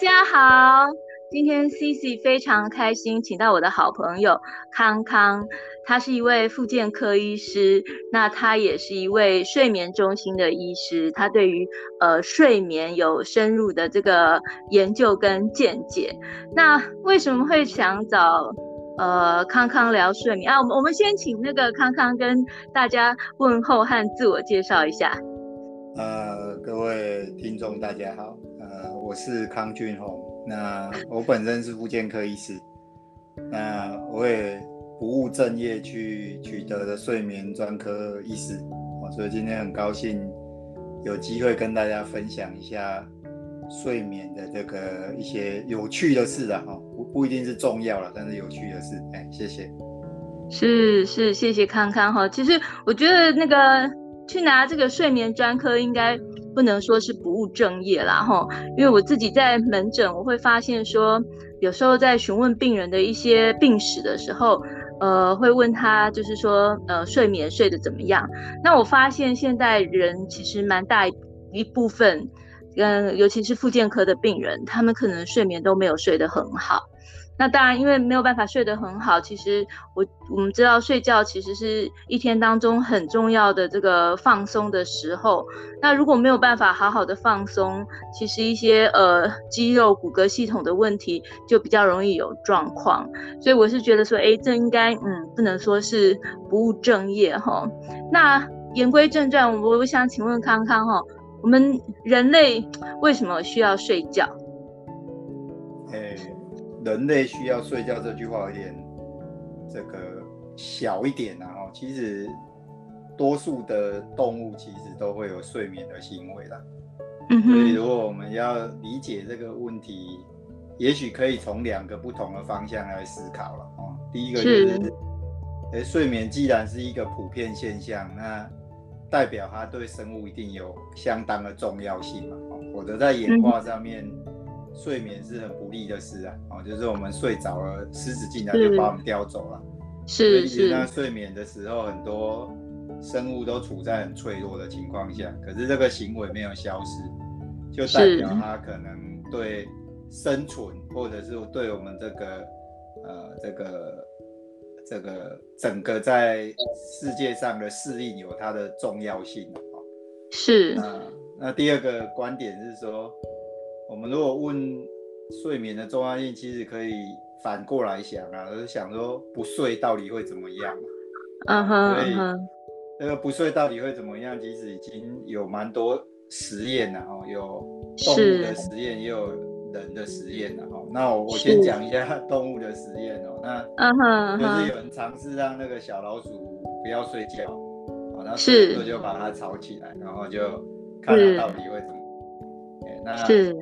家好，今天 CC 非常开心，请到我的好朋友康康，他是一位复健科医师，那他也是一位睡眠中心的医师，他对于呃睡眠有深入的这个研究跟见解。那为什么会想找呃康康聊睡眠啊？我们我们先请那个康康跟大家问候和自我介绍一下。呃，各位听众大家好。我是康俊宏，那我本身是妇健科医师，那我也不务正业去取得的睡眠专科医师，所以今天很高兴有机会跟大家分享一下睡眠的这个一些有趣的事啊，哈，不不一定是重要了，但是有趣的事，哎，谢谢，是是，谢谢康康哈，其实我觉得那个去拿这个睡眠专科应该。不能说是不务正业啦，哈，因为我自己在门诊，我会发现说，有时候在询问病人的一些病史的时候，呃，会问他，就是说，呃，睡眠睡得怎么样？那我发现现在人其实蛮大一部分，嗯，尤其是复健科的病人，他们可能睡眠都没有睡得很好。那当然，因为没有办法睡得很好，其实我我们知道睡觉其实是一天当中很重要的这个放松的时候。那如果没有办法好好的放松，其实一些呃肌肉骨骼系统的问题就比较容易有状况。所以我是觉得说，哎，这应该嗯不能说是不务正业哈。那言归正传，我我想请问康康哈，我们人类为什么需要睡觉？人类需要睡觉这句话有点这个小一点啊，其实多数的动物其实都会有睡眠的行为啦。所以如果我们要理解这个问题，也许可以从两个不同的方向来思考了哦。第一个就是，哎，睡眠既然是一个普遍现象，那代表它对生物一定有相当的重要性嘛，哦否则在演化上面。睡眠是很不利的事啊，哦，就是我们睡着了，狮子进来就把我们叼走了。是是。那睡眠的时候，很多生物都处在很脆弱的情况下，可是这个行为没有消失，就代表它可能对生存，或者是对我们这个呃这个这个整个在世界上的适应有它的重要性。是。那那第二个观点是说。我们如果问睡眠的重要性，其实可以反过来想啊，就是想说不睡到底会怎么样？嗯哼，所以这个不睡到底会怎么样？其实已经有蛮多实验了哦，有动物的实验，也有人的实验了哦。那我我先讲一下动物的实验哦。那就是有人尝试让那个小老鼠不要睡觉，好，那睡后就把它吵起来，然后就看它到底会怎么。那是。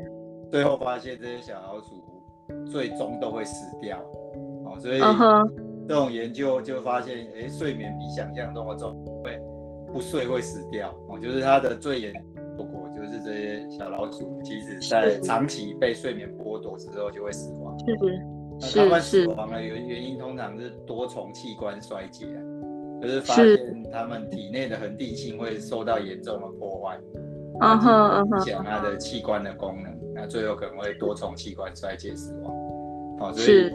最后发现这些小老鼠最终都会死掉，哦，所以这种研究就发现，哎，睡眠比想象中的重，会不睡会死掉，哦，就是它的最严后果就是这些小老鼠，其实在长期被睡眠剥夺之后就会死亡。是。是，那他们死亡的原原因通常是多重器官衰竭，就是发现他们体内的恒定性会受到严重的破坏，嗯哼嗯哼，影响它的器官的功能。那最后可能会多重器官衰竭死亡，好，所以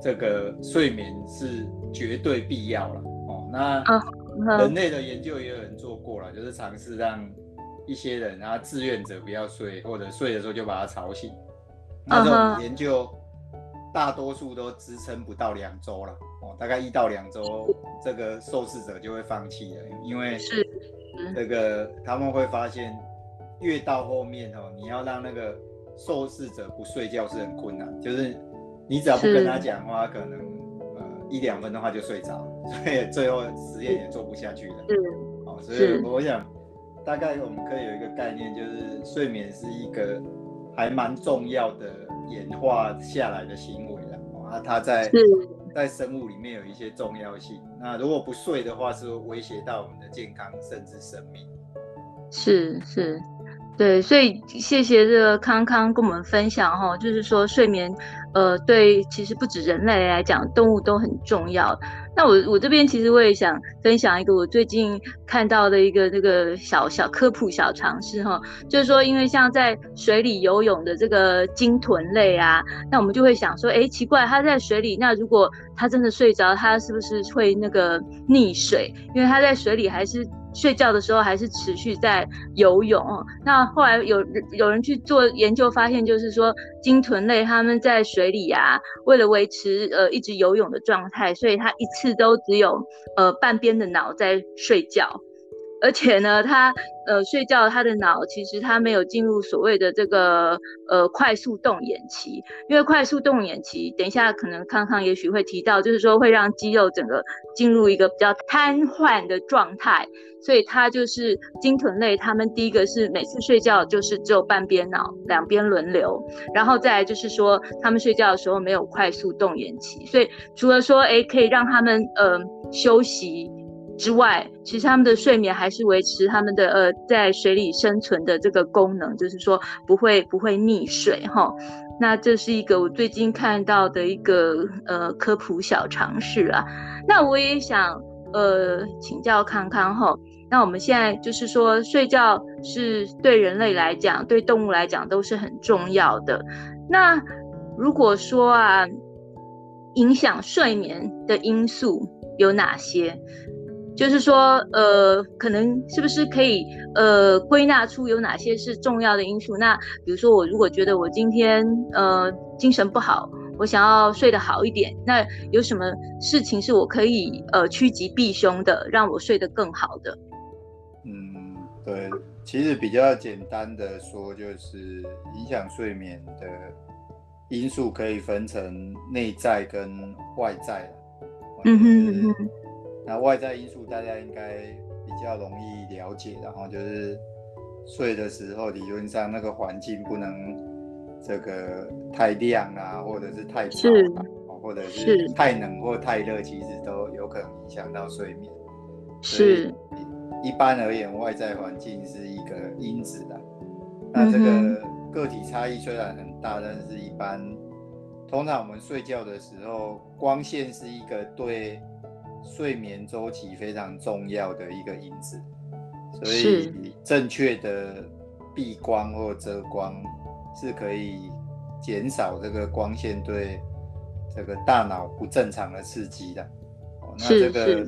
这个睡眠是绝对必要了哦。那人类的研究也有人做过了，就是尝试让一些人啊志愿者不要睡，或者睡的时候就把他吵醒。那这种研究大多数都支撑不到两周了哦，大概一到两周，这个受试者就会放弃了，因为是这个他们会发现越到后面哦，你要让那个。受试者不睡觉是很困难，就是你只要不跟他讲话，可能呃一两分的话就睡着，所以最后实验也做不下去了。嗯，好，所以我想大概我们可以有一个概念，就是睡眠是一个还蛮重要的演化下来的行为了。啊，它在在生物里面有一些重要性。那如果不睡的话，是威胁到我们的健康甚至生命。是是。对，所以谢谢这个康康跟我们分享哈，就是说睡眠，呃，对，其实不止人类来讲，动物都很重要。那我我这边其实我也想分享一个我最近看到的一个那个小小科普小常识哈，就是说，因为像在水里游泳的这个鲸豚类啊，那我们就会想说，哎，奇怪，它在水里，那如果它真的睡着，它是不是会那个溺水？因为它在水里还是。睡觉的时候还是持续在游泳。那后来有有人去做研究，发现就是说鲸豚类它们在水里啊，为了维持呃一直游泳的状态，所以它一次都只有呃半边的脑在睡觉。而且呢，他呃睡觉，他的脑其实他没有进入所谓的这个呃快速动眼期，因为快速动眼期，等一下可能康康也许会提到，就是说会让肌肉整个进入一个比较瘫痪的状态，所以它就是鲸豚类，他们第一个是每次睡觉就是只有半边脑，两边轮流，然后再来就是说他们睡觉的时候没有快速动眼期，所以除了说诶可以让他们呃休息。之外，其实他们的睡眠还是维持他们的呃在水里生存的这个功能，就是说不会不会溺水哈。那这是一个我最近看到的一个呃科普小常识啊。那我也想呃请教康康哈。那我们现在就是说睡觉是对人类来讲，对动物来讲都是很重要的。那如果说啊，影响睡眠的因素有哪些？就是说，呃，可能是不是可以，呃，归纳出有哪些是重要的因素？那比如说，我如果觉得我今天，呃，精神不好，我想要睡得好一点，那有什么事情是我可以，呃，趋吉避凶的，让我睡得更好的？嗯，对，其实比较简单的说，就是影响睡眠的因素可以分成内在跟外在。嗯哼嗯哼。那外在因素大家应该比较容易了解，然后就是睡的时候，理论上那个环境不能这个太亮啊，或者是太吵啊，或者是太冷或太热，其实都有可能影响到睡眠。是，一般而言，外在环境是一个因子的。那这个个体差异虽然很大，但是一般通常我们睡觉的时候，光线是一个对。睡眠周期非常重要的一个因子，所以正确的避光或遮光是可以减少这个光线对这个大脑不正常的刺激的。哦，那这个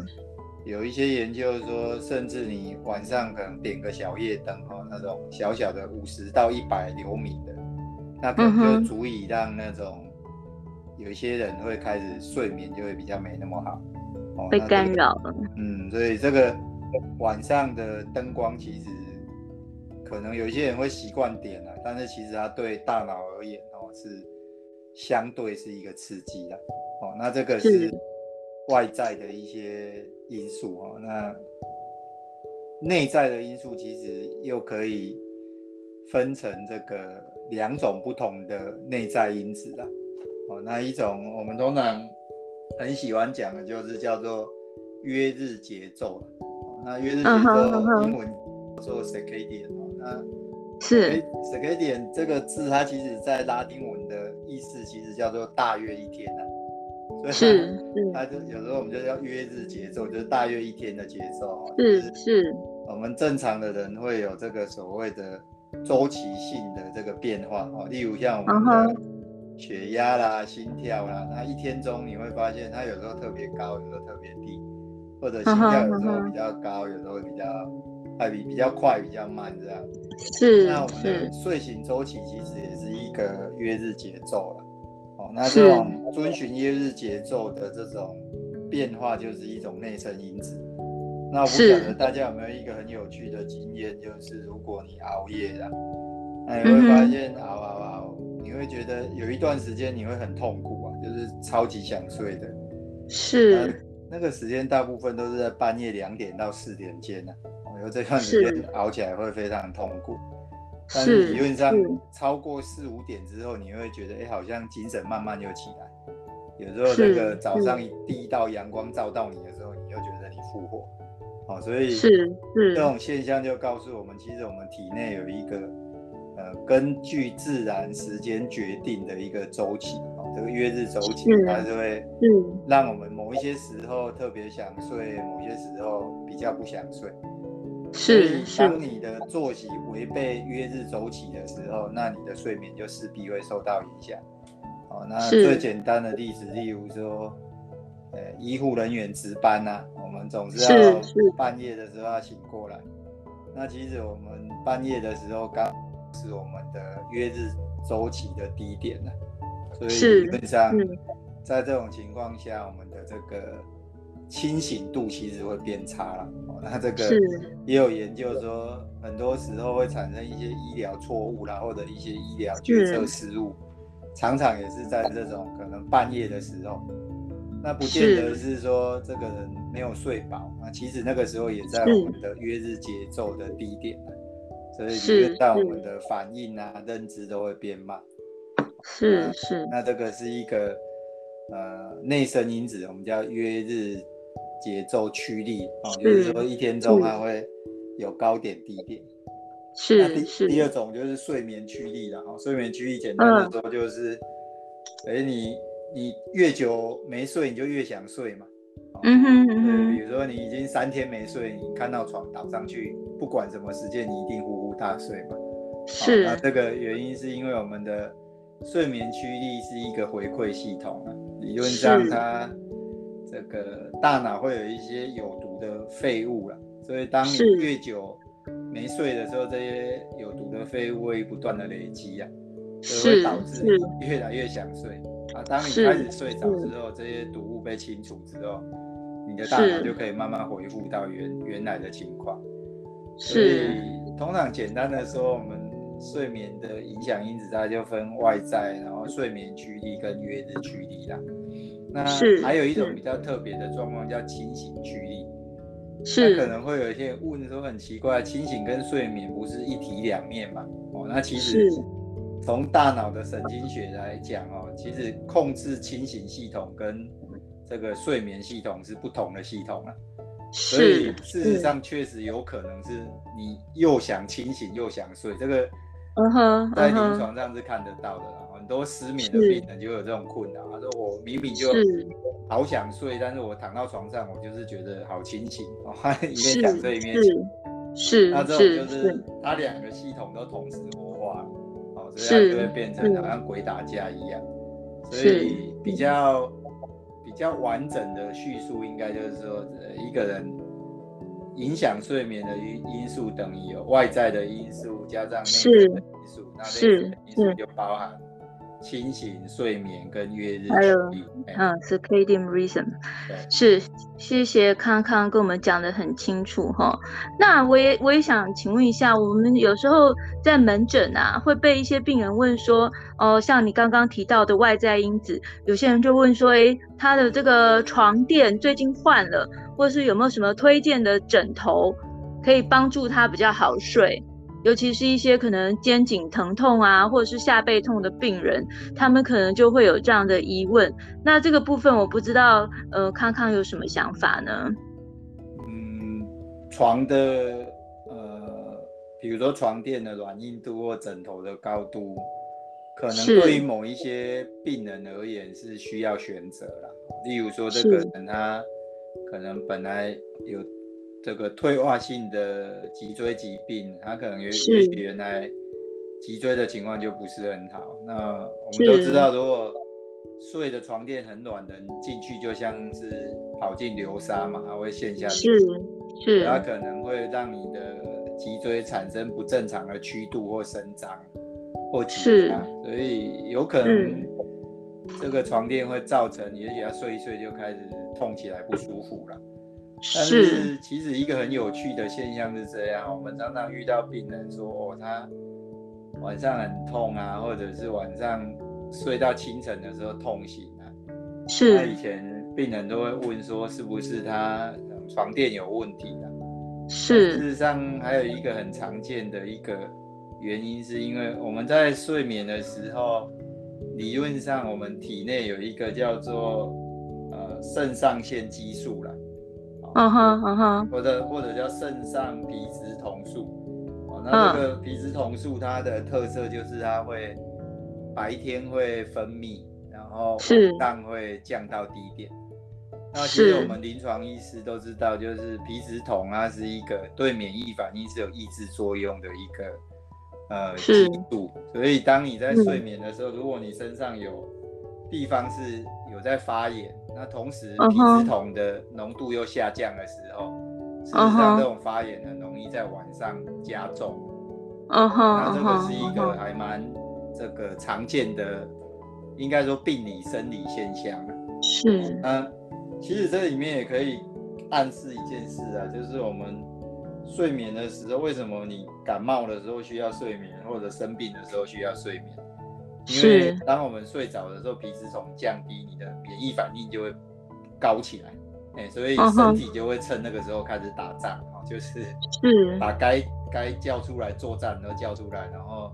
有一些研究说，甚至你晚上可能点个小夜灯哦，那种小小的五十到一百流米的，那可能就足以让那种有一些人会开始睡眠就会比较没那么好。被干扰了，嗯，所以这个晚上的灯光其实可能有些人会习惯点了，但是其实它对大脑而言哦是相对是一个刺激的哦。那这个是外在的一些因素哦。那内在的因素其实又可以分成这个两种不同的内在因子啦哦。那一种我们通常。很喜欢讲的就是叫做约日节奏，那约日节奏英文叫做 circadian 那是。Circadian 这个字，它其实在拉丁文的意思其实叫做大约一天啊，所以它就有时候我们就叫约日节奏，就是大约一天的节奏。是是，我们正常的人会有这个所谓的周期性的这个变化哦，例如像我们的。血压啦、心跳啦，那一天中你会发现它有时候特别高，有时候特别低，或者心跳有时候比较高，有时候比较快比比较快、比较慢这样。是。那我们的睡醒周期其实也是一个月日节奏了。哦，那这种遵循月日节奏的这种变化，就是一种内生因子。那我不晓得大家有没有一个很有趣的经验，就是如果你熬夜了，那你会发现熬熬熬。你会觉得有一段时间你会很痛苦啊，就是超级想睡的，是那个时间大部分都是在半夜两点到四点间呢、啊，有这段时间熬起来会非常痛苦，是但是理论上超过四五点之后，你会觉得哎、欸，好像精神慢慢又起来，有时候那个早上第一道阳光照到你的时候，你又觉得你复活，哦，所以是是这种现象就告诉我们，其实我们体内有一个。呃，根据自然时间决定的一个周期，这个月日周期，它就会让我们某一些时候特别想睡，某些时候比较不想睡。是，所以当你的作息违背约日周期的时候，那你的睡眠就势必会受到影响。哦，那最简单的例子，例如说，呃，医护人员值班呐、啊，我们总是要半夜的时候要醒过来。那其实我们半夜的时候刚是我们的约日周期的低点呢，所以基本上在这种情况下，我们的这个清醒度其实会变差了。那这个也有研究说，很多时候会产生一些医疗错误啦，或者一些医疗决策失误，常常也是在这种可能半夜的时候。那不见得是说这个人没有睡饱，那其实那个时候也在我们的约日节奏的低点，所以就让我们的反应啊、认知都会变慢。是是，那这个是一个呃内生因子，我们叫约日节奏趋利啊，就是说一天中它会有高点低点。是是。第二种就是睡眠趋力了哦，睡眠趋力简单的说就是，哎你。你越久没睡，你就越想睡嘛。嗯哼嗯哼。对，比如说你已经三天没睡，你看到床倒上去，不管什么时间，你一定呼呼大睡嘛。是。那这个原因是因为我们的睡眠驱力是一个回馈系统啊，理论上它这个大脑会有一些有毒的废物了，所以当你越久没睡的时候，这些有毒的废物会不断的累积啊，所以会导致越来越想睡。啊，当你开始睡着之后，这些毒物被清除之后，你的大脑就可以慢慢恢复到原原来的情况。所以，通常简单的说，我们睡眠的影响因子大概就分外在，然后睡眠驱力跟约日驱力啦。那还有一种比较特别的状况叫清醒驱力。是。那可能会有一些人问说很奇怪，清醒跟睡眠不是一体两面嘛？哦，那其实。从大脑的神经学来讲哦，其实控制清醒系统跟这个睡眠系统是不同的系统啊。所以事实上确实有可能是你又想清醒又想睡，这个在临床上是看得到的。很多失眠的病人就有这种困扰，他说我明明就好想睡，但是我躺到床上，我就是觉得好清醒，哦 一面想睡一面醒。是，那这种就是他两个系统都同时活化。哦这样就会变成好像鬼打架一样，所以比较比较完整的叙述应该就是说，一个人影响睡眠的因因素等于有外在的因素加上内在的因素，那内在的因素就包含。清醒、睡眠跟月日，还有嗯，circadian rhythm，是，谢谢康康跟我们讲的很清楚哈。那我也我也想请问一下，我们有时候在门诊啊，会被一些病人问说，哦，像你刚刚提到的外在因子，有些人就问说，诶，他的这个床垫最近换了，或是有没有什么推荐的枕头可以帮助他比较好睡？尤其是一些可能肩颈疼痛啊，或者是下背痛的病人，他们可能就会有这样的疑问。那这个部分我不知道，呃，康康有什么想法呢？嗯，床的呃，比如说床垫的软硬度或枕头的高度，可能对于某一些病人而言是需要选择啦。例如说，这个人他可能本来有。这个退化性的脊椎疾病，他可能也许原来脊椎的情况就不是很好。那我们都知道，如果睡的床垫很软的，你进去就像是跑进流沙嘛，它会陷下去。是是，它可能会让你的脊椎产生不正常的曲度或伸张或挤压，所以有可能这个床垫会造成，也许他睡一睡就开始痛起来不舒服了。但是其实一个很有趣的现象是这样，我们常常遇到病人说，哦，他晚上很痛啊，或者是晚上睡到清晨的时候痛醒啊。是。那以前病人都会问说，是不是他床垫有问题啊？是。事实上还有一个很常见的一个原因，是因为我们在睡眠的时候，理论上我们体内有一个叫做呃肾上腺激素啦。嗯哼，嗯哼，或者或者叫肾上皮质酮素，哦，那这个皮质酮素它的特色就是它会白天会分泌，然后晚上会降到低点。那其实我们临床医师都知道，就是皮质酮它是一个对免疫反应是有抑制作用的一个呃激素，所以当你在睡眠的时候，如果你身上有地方是有在发炎，那同时皮质酮的浓度又下降的时候，事实上这种发炎很容易在晚上加重。嗯哼，那这个是一个还蛮这个常见的，应该说病理生理现象。是，嗯。其实这里面也可以暗示一件事啊，就是我们睡眠的时候，为什么你感冒的时候需要睡眠，或者生病的时候需要睡眠？因为当我们睡着的时候，皮质醇降低，你的免疫反应就会高起来，哎，所以身体就会趁那个时候开始打仗啊，就是把该该叫出来作战都叫出来，然后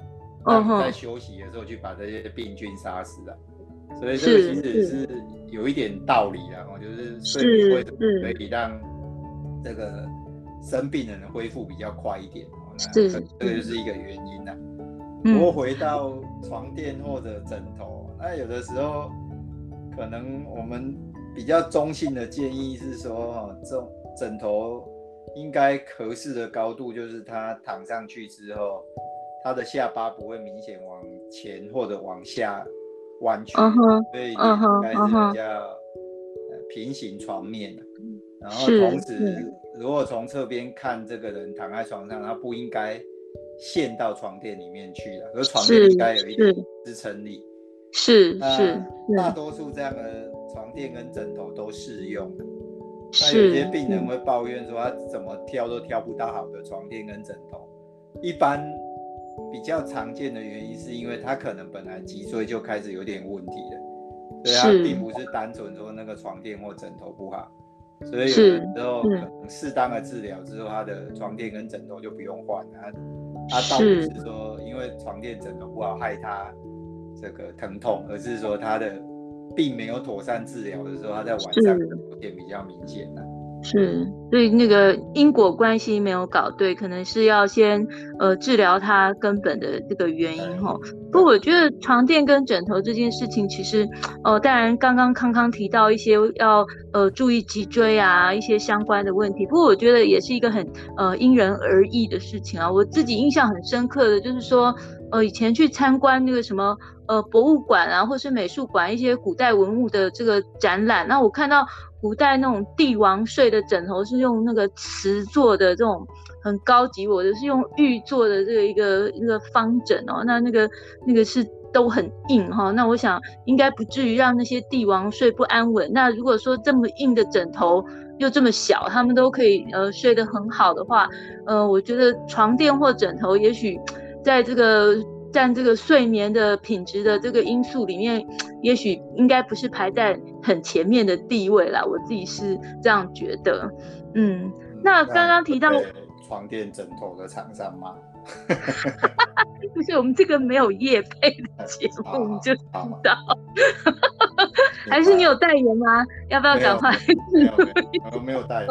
在休息的时候去把这些病菌杀死了。所以这个其实是有一点道理的哦，就是睡眠会可以让这个生病的人恢复比较快一点哦。那这个就是一个原因呐。不过回到床垫或者枕头，那有的时候可能我们比较中性的建议是说，哈，这种枕头应该合适的高度就是他躺上去之后，他的下巴不会明显往前或者往下。弯曲，所以应该是比较平行床面的。然后同时，如果从侧边看这个人躺在床上，他不应该陷到床垫里面去的，可是床垫应该有一点支撑力。是是，大多数这样的床垫跟枕头都适用的。那有些病人会抱怨说，他怎么挑都挑不到好的床垫跟枕头。一般。比较常见的原因是因为他可能本来脊椎就开始有点问题了，所以他并不是单纯说那个床垫或枕头不好，所以有的时候可能适当的治疗之后，他的床垫跟枕头就不用换了。他他倒不是说因为床垫枕头不好害他这个疼痛，而是说他的病没有妥善治疗的时候，他在晚上有点比较明显了。是，所以那个因果关系没有搞对，可能是要先呃治疗它根本的这个原因哈。不过我觉得床垫跟枕头这件事情，其实呃当然刚刚康康提到一些要呃注意脊椎啊一些相关的问题，不过我觉得也是一个很呃因人而异的事情啊。我自己印象很深刻的就是说，呃以前去参观那个什么呃博物馆啊，或是美术馆一些古代文物的这个展览，那我看到。古代那种帝王睡的枕头是用那个瓷做的，这种很高级。我的是用玉做的这个一个一个方枕哦，那那个那个是都很硬哈。那我想应该不至于让那些帝王睡不安稳。那如果说这么硬的枕头又这么小，他们都可以呃睡得很好的话，呃，我觉得床垫或枕头也许在这个。占这个睡眠的品质的这个因素里面，也许应该不是排在很前面的地位啦。我自己是这样觉得。嗯，那刚刚提到床垫枕头的厂商吗？不是，我们这个没有业配的 节目，你就知道。还是你有代言吗？要不要赶快？没有，没有，没，没有代言。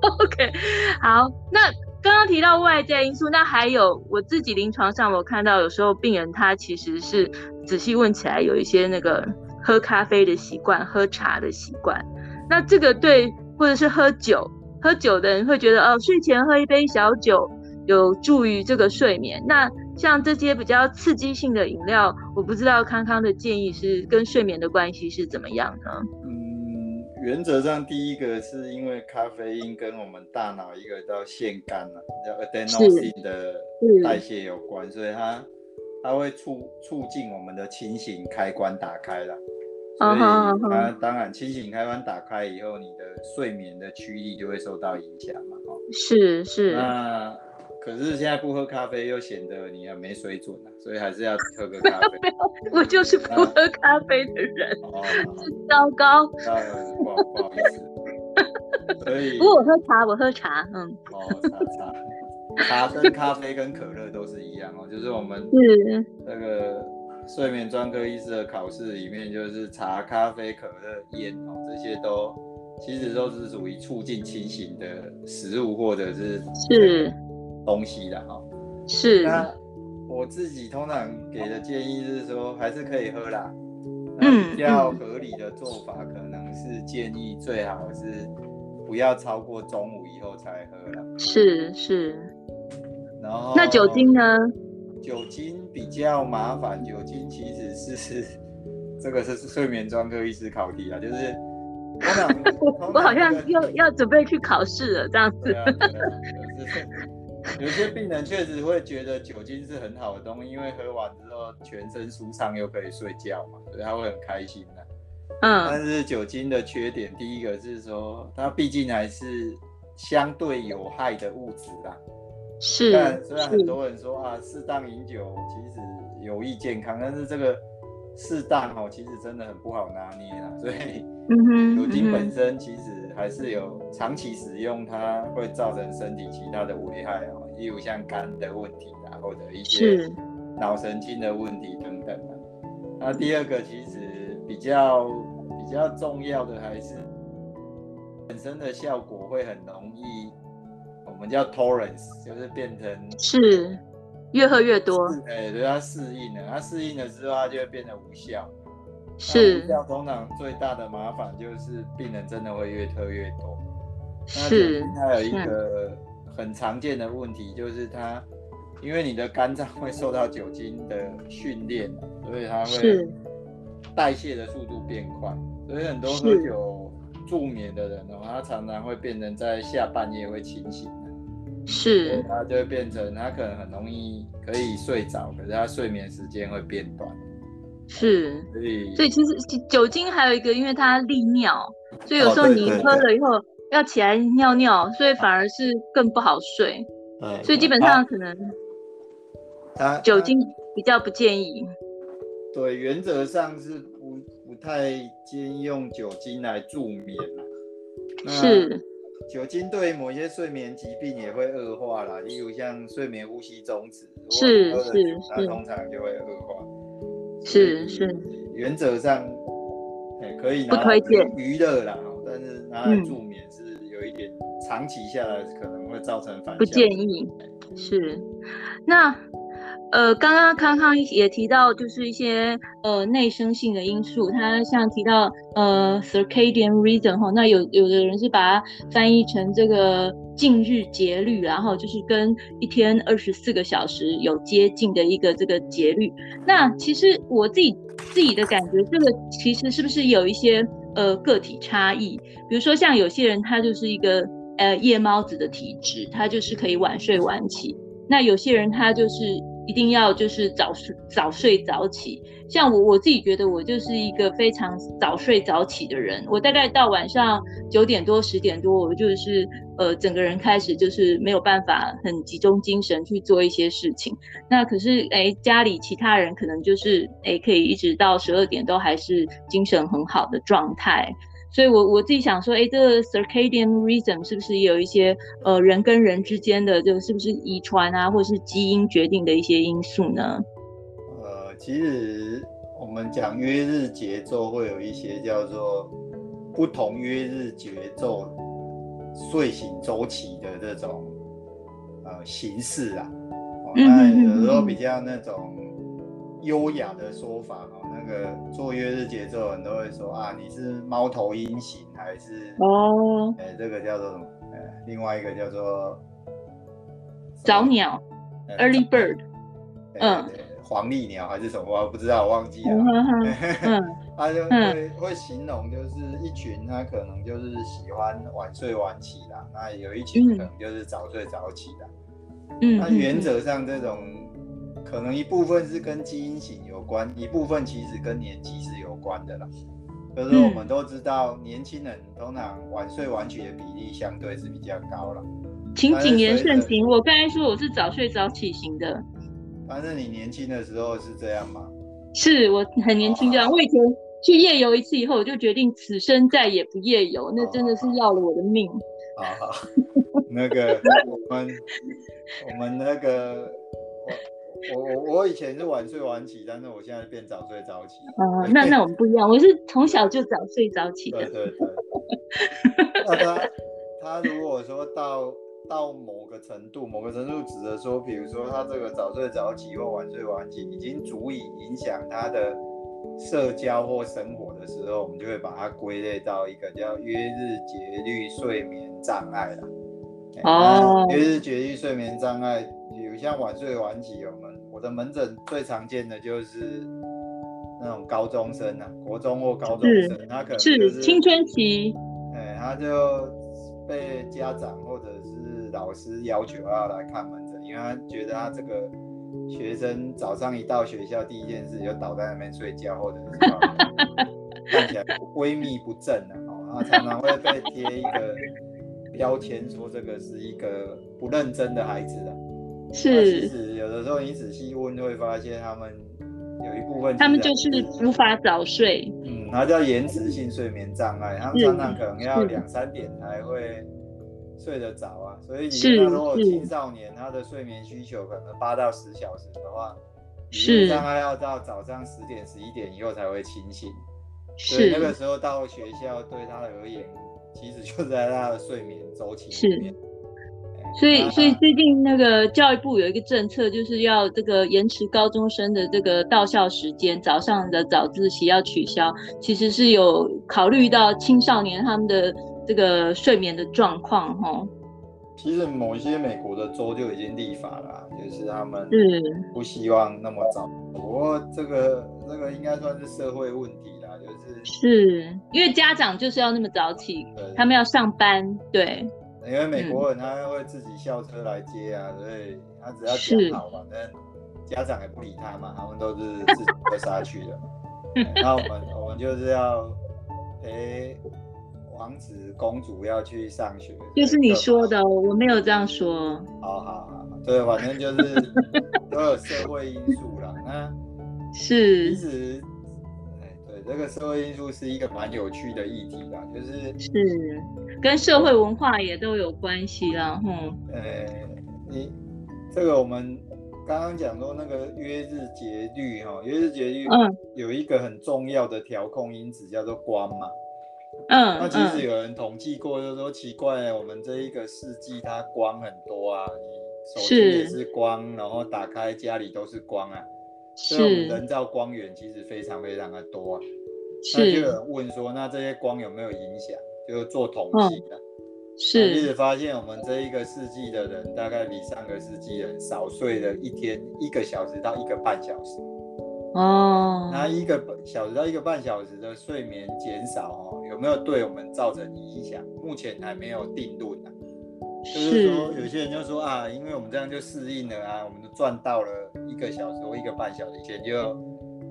OK，好，那。刚刚提到外在因素，那还有我自己临床上，我看到有时候病人他其实是仔细问起来有一些那个喝咖啡的习惯、喝茶的习惯。那这个对，或者是喝酒，喝酒的人会觉得哦，睡前喝一杯小酒有助于这个睡眠。那像这些比较刺激性的饮料，我不知道康康的建议是跟睡眠的关系是怎么样呢？原则上，第一个是因为咖啡因跟我们大脑一个叫腺苷啊，叫 adenosine 的代谢有关，所以它它会促促进我们的清醒开关打开了。所以它当然清醒开关打开以后，你的睡眠的区域就会受到影响嘛。是是。那可是现在不喝咖啡又显得你很没水准啊，所以还是要喝个咖啡。我就是不喝咖啡的人，糟糕。不好意思。所以，不过我喝茶，我喝茶，嗯。哦，茶茶，茶跟咖啡跟可乐都是一样哦，就是我们是那个睡眠专科医师的考试里面，就是茶、咖啡、可乐、烟哦，这些都其实都是属于促进清醒的食物或者是是。东西的哈，是。那我自己通常给的建议是说，还是可以喝啦。嗯比较合理的做法可能是建议最好是不要超过中午以后才喝了。是是。然后那酒精呢？酒精比较麻烦，酒精其实是这个是睡眠专科医师考题啊，就是 我好像又要准备去考试了这样子。啊啊就是有些病人确实会觉得酒精是很好的东西，因为喝完之后全身舒畅又可以睡觉嘛，所以他会很开心的。嗯。但是酒精的缺点，第一个是说它毕竟还是相对有害的物质啦。是。但虽然很多人说啊，适当饮酒其实有益健康，但是这个适当哦，其实真的很不好拿捏啦。所以，酒精本身其实还是有长期使用，它会造成身体其他的危害哦，例如像肝的问题啊，或者一些脑神经的问题等等啊。那第二个其实比较比较重要的还是本身的效果会很容易。我们叫 tolerance，就是变成是越喝越多，哎，对，它适应了，它适应了之后，它就会变得无效。是，无效通常最大的麻烦就是病人真的会越喝越多。是，它有一个很常见的问题，就是它因为你的肝脏会受到酒精的训练，所以它会代谢的速度变快，所以很多喝酒助眠的人哦，他常常会变成在下半夜会清醒。是，他就会变成，他可能很容易可以睡着，可是他睡眠时间会变短。是，所以，所以其实酒精还有一个，因为它利尿，所以有时候你喝了以后要起来尿尿，所以反而是更不好睡。对，所以基本上可能，它酒精比较不建议。对，原则上是不不太建议用酒精来助眠。是。酒精对某些睡眠疾病也会恶化啦，例如像睡眠呼吸中止，是是是，它通常就会恶化。是是，原则上，欸、可以拿来娱乐啦，但是拿来助眠是有一点，长期下来可能会造成反。不建议。是，那。呃，刚刚康康也提到，就是一些呃内生性的因素，他像提到呃 circadian rhythm 哈，那有有的人是把它翻译成这个近日节律，然后就是跟一天二十四个小时有接近的一个这个节律。那其实我自己自己的感觉，这个其实是不是有一些呃个体差异？比如说像有些人他就是一个呃夜猫子的体质，他就是可以晚睡晚起，那有些人他就是。一定要就是早睡早睡早起，像我我自己觉得我就是一个非常早睡早起的人，我大概到晚上九点多十点多，我就是呃整个人开始就是没有办法很集中精神去做一些事情。那可是哎家里其他人可能就是哎可以一直到十二点都还是精神很好的状态。所以我，我我自己想说，哎，这个 circadian rhythm 是不是也有一些呃人跟人之间的这个是不是遗传啊，或者是基因决定的一些因素呢？呃，其实我们讲约日节奏会有一些叫做不同约日节奏睡醒周期的这种呃形式啊，那有时候比较那种优雅的说法哈。那个做月日节奏，人都会说啊，你是猫头鹰型还是哦？哎、欸，这个叫做什么？另外一个叫做早鸟、欸、（early bird）。嗯，黄鹂鸟还是什么？我不知道，我忘记了。嗯，他就会会形容，就是一群他可能就是喜欢晚睡晚起的，那有一群可能就是早睡早起的。嗯，那原则上这种。可能一部分是跟基因型有关，一部分其实跟年纪是有关的啦。就是我们都知道，年轻人通常晚睡晚起的比例相对是比较高了。请谨言慎行，我刚才说我是早睡早起型的。反正你年轻的时候是这样吗？是我很年轻这样，我以前去夜游一次以后，我就决定此生再也不夜游，那真的是要了我的命。好好，那个我们我们那个。我我我以前是晚睡晚起，但是我现在变早睡早起。啊、呃，那那我们不一样，我是 从小就早睡早起的。对对对。那他他如果说到到某个程度，某个程度指的说，比如说他这个早睡早起或晚睡晚起，已经足以影响他的社交或生活的时候，我们就会把它归类到一个叫约日节律睡眠障碍了。哦，约日节律睡眠障碍，比如像晚睡晚起，我们我的门诊最常见的就是那种高中生啊，国中或高中生，他可能是，是青春期，哎，他就被家长或者是老师要求要来看门诊，因为他觉得他这个学生早上一到学校，第一件事就倒在那边睡觉，或者是看起来萎靡不振的哦，他常常会被贴一个。标签说这个是一个不认真的孩子啊，是。其实有的时候你仔细问就会发现，他们有一部分他们就是无法早睡，嗯，他叫延迟性睡眠障碍，他们常常可能要两三点才会睡得着啊。所以你如果青少年他的睡眠需求可能八到十小时的话，是，大概要到早上十点十一点以后才会清醒，所以那个时候到学校对他而言。其实就在他的睡眠周期里面，是，所以所以最近那个教育部有一个政策，就是要这个延迟高中生的这个到校时间，早上的早自习要取消，其实是有考虑到青少年他们的这个睡眠的状况哈。其实某一些美国的州就已经立法了，就是他们不希望那么早，不过这个这个应该算是社会问题啦，就是。是因为家长就是要那么早起，他们要上班，对。因为美国人他会自己校车来接啊，所以他只要讲好，反正家长也不理他嘛，他们都是自己会杀去的。那我们我们就是要陪王子公主要去上学，就是你说的，我没有这样说。好好好，对，反正就是都有社会因素啦。那是其实。这个社会因素是一个蛮有趣的议题啦，就是是跟社会文化也都有关系啦，哼。呃，你这个我们刚刚讲说那个约日节律哈，约日节律有一个很重要的调控因子叫做光嘛。嗯。那其实有人统计过，就是说奇怪，我们这一个世纪它光很多啊，你手机也是光，然后打开家里都是光啊。所以我们人造光源其实非常非常的多啊，是。那就有人问说，那这些光有没有影响？就是做统计的，是。一直发现我们这一个世纪的人，大概比上个世纪人少睡了一天一个小时到一个半小时。哦。那一个小时到一个半小时的睡眠减少哦，有没有对我们造成影响？目前还没有定论啊。就是说，有些人就说啊，因为我们这样就适应了啊，我们都赚到了一个小时或一个半小时，以前就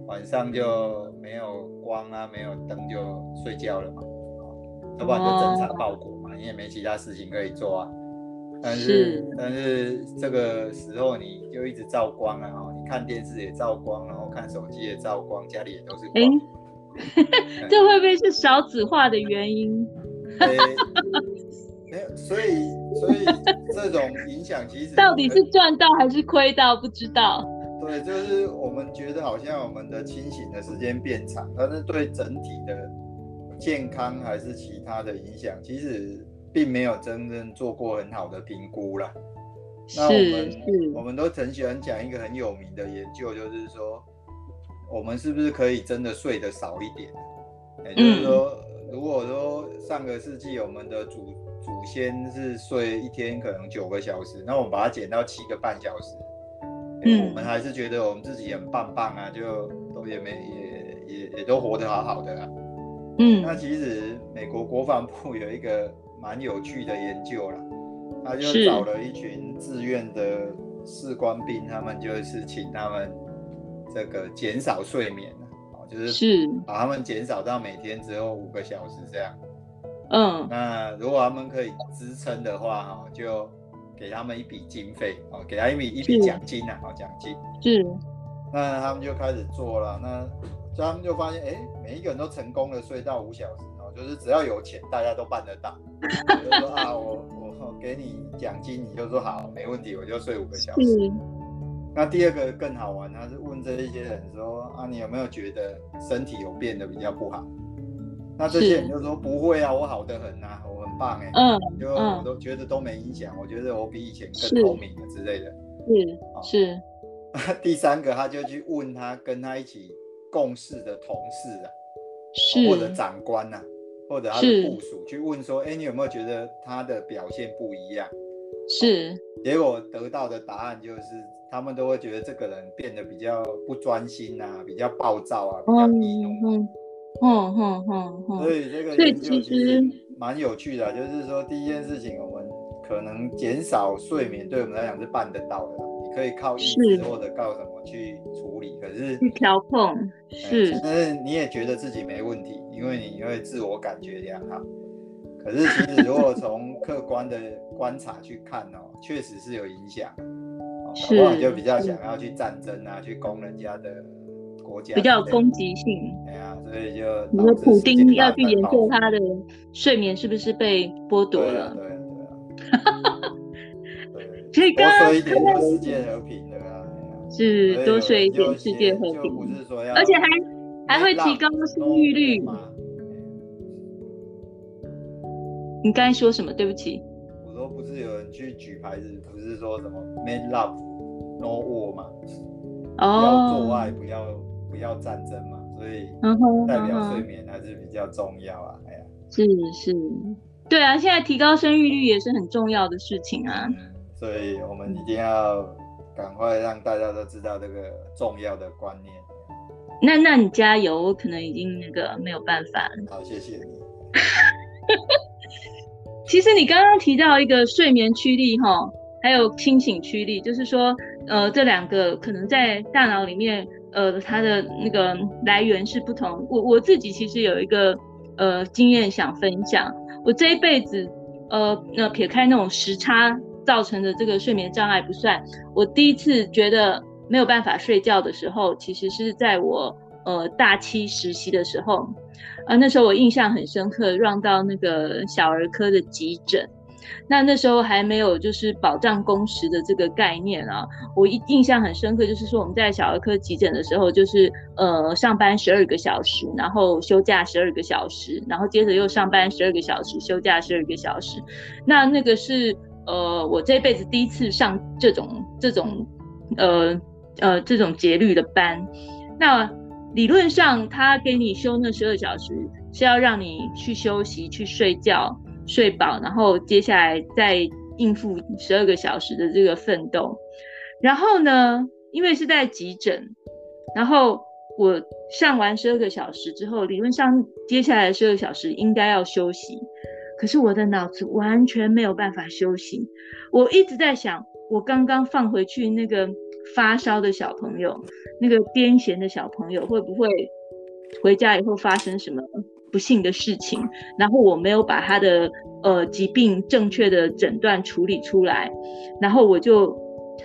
晚上就没有光啊，没有灯就睡觉了嘛，要不然就侦查报国嘛，你也没其他事情可以做啊。但是，是但是这个时候你就一直照光啊，你看电视也照光，然后看手机也照光，家里也都是光。欸、这会不会是少子化的原因？欸 没有，所以所以这种影响其实到底是赚到还是亏到，不知道。对，就是我们觉得好像我们的清醒的时间变长，但是对整体的健康还是其他的影响，其实并没有真正做过很好的评估啦。那我们我们都很喜欢讲一个很有名的研究，就是说我们是不是可以真的睡得少一点？也就是说，嗯、如果说上个世纪我们的祖祖先是睡一天可能九个小时，那我们把它减到七个半小时，嗯，我们还是觉得我们自己很棒棒啊，就都也没也也也都活得好好的啊，嗯，那其实美国国防部有一个蛮有趣的研究啦，他就找了一群自愿的士官兵，他们就是请他们这个减少睡眠啊，就是把他们减少到每天只有五个小时这样。嗯，那如果他们可以支撑的话，哈，就给他们一笔经费，哦，给他一笔一笔奖金啊，哦，奖金。是。那他们就开始做了，那他们就发现，哎、欸，每一个人都成功的睡到五小时，哦，就是只要有钱，大家都办得到。就说啊，我我给你奖金，你就说好，没问题，我就睡五个小时。是。那第二个更好玩，他是问这一些人说，啊，你有没有觉得身体有变得比较不好？那这些人就说不会啊，我好的很啊，我很棒哎，嗯，就我都觉得都没影响，我觉得我比以前更聪明了之类的，是是。第三个他就去问他跟他一起共事的同事啊，是或者长官呐、啊，或者他的部属去问说，哎，你有没有觉得他的表现不一样？是，结果得到的答案就是，他们都会觉得这个人变得比较不专心啊，比较暴躁啊，比较易怒。嗯嗯嗯嗯嗯。所以这个研究其实蛮有趣的，就是说第一件事情，我们可能减少睡眠，对我们来讲是办得到的，你可以靠意志或者靠什么去处理，可是去调控是，但是你也觉得自己没问题，因为你会自我感觉良好。可是，其实如果从客观的观察去看哦，确实是有影响。是，往往就比较想要去战争啊，去攻人家的国家，比较有攻击性。对啊，所以就你说普丁要去研究他的睡眠是不是被剥夺了？对啊，对啊。可以多睡一点，就世界和平的啊。是，多睡一点，世界和平。而且还还会提高生育率。你刚才说什么？对不起。我说不是有人去举牌子，不是说什么 “make love no war” 吗？哦。做爱，不要不要战争嘛，所以代表睡眠还是比较重要啊。哎呀，是是，对啊，现在提高生育率也是很重要的事情啊。所以我们一定要赶快让大家都知道这个重要的观念。那那你加油，我可能已经那个没有办法了。好，谢谢你。其实你刚刚提到一个睡眠驱力哈，还有清醒驱力，就是说，呃，这两个可能在大脑里面，呃，它的那个来源是不同。我我自己其实有一个呃经验想分享，我这一辈子，呃，那撇开那种时差造成的这个睡眠障碍不算，我第一次觉得没有办法睡觉的时候，其实是在我呃大七实习的时候。啊，那时候我印象很深刻，run 到那个小儿科的急诊，那那时候还没有就是保障工时的这个概念啊。我印印象很深刻，就是说我们在小儿科急诊的时候，就是呃上班十二个小时，然后休假十二个小时，然后接着又上班十二个小时，休假十二个小时。那那个是呃我这辈子第一次上这种这种呃呃这种节律的班，那。理论上，他给你休那十二小时是要让你去休息、去睡觉、睡饱，然后接下来再应付十二个小时的这个奋斗。然后呢，因为是在急诊，然后我上完十二个小时之后，理论上接下来十二个小时应该要休息，可是我的脑子完全没有办法休息，我一直在想，我刚刚放回去那个。发烧的小朋友，那个癫痫的小朋友会不会回家以后发生什么不幸的事情？然后我没有把他的呃疾病正确的诊断处理出来，然后我就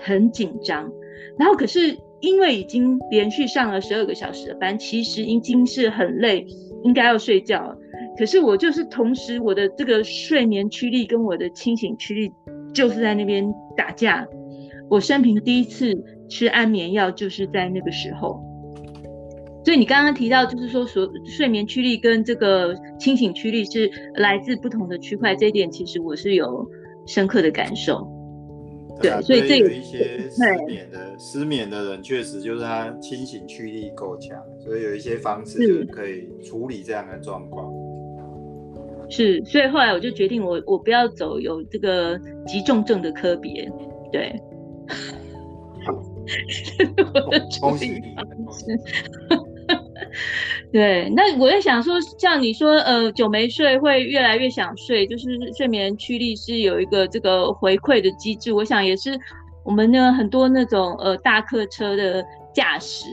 很紧张。然后可是因为已经连续上了十二个小时的班，其实已经是很累，应该要睡觉了。可是我就是同时我的这个睡眠驱力跟我的清醒驱力就是在那边打架。我生平第一次吃安眠药，就是在那个时候。所以你刚刚提到，就是说，所睡眠驱力跟这个清醒驱力是来自不同的区块，这一点其实我是有深刻的感受。对，啊、对，所以这有一些失眠的失眠的人，确实就是他清醒驱力够强，所以有一些方式就可以处理这样的状况。是，所以后来我就决定我，我我不要走有这个急重症的科别，对。我的处理方式，对，那我在想说，像你说，呃，久没睡会越来越想睡，就是睡眠驱力是有一个这个回馈的机制。我想也是我们呢很多那种呃大客车的驾驶。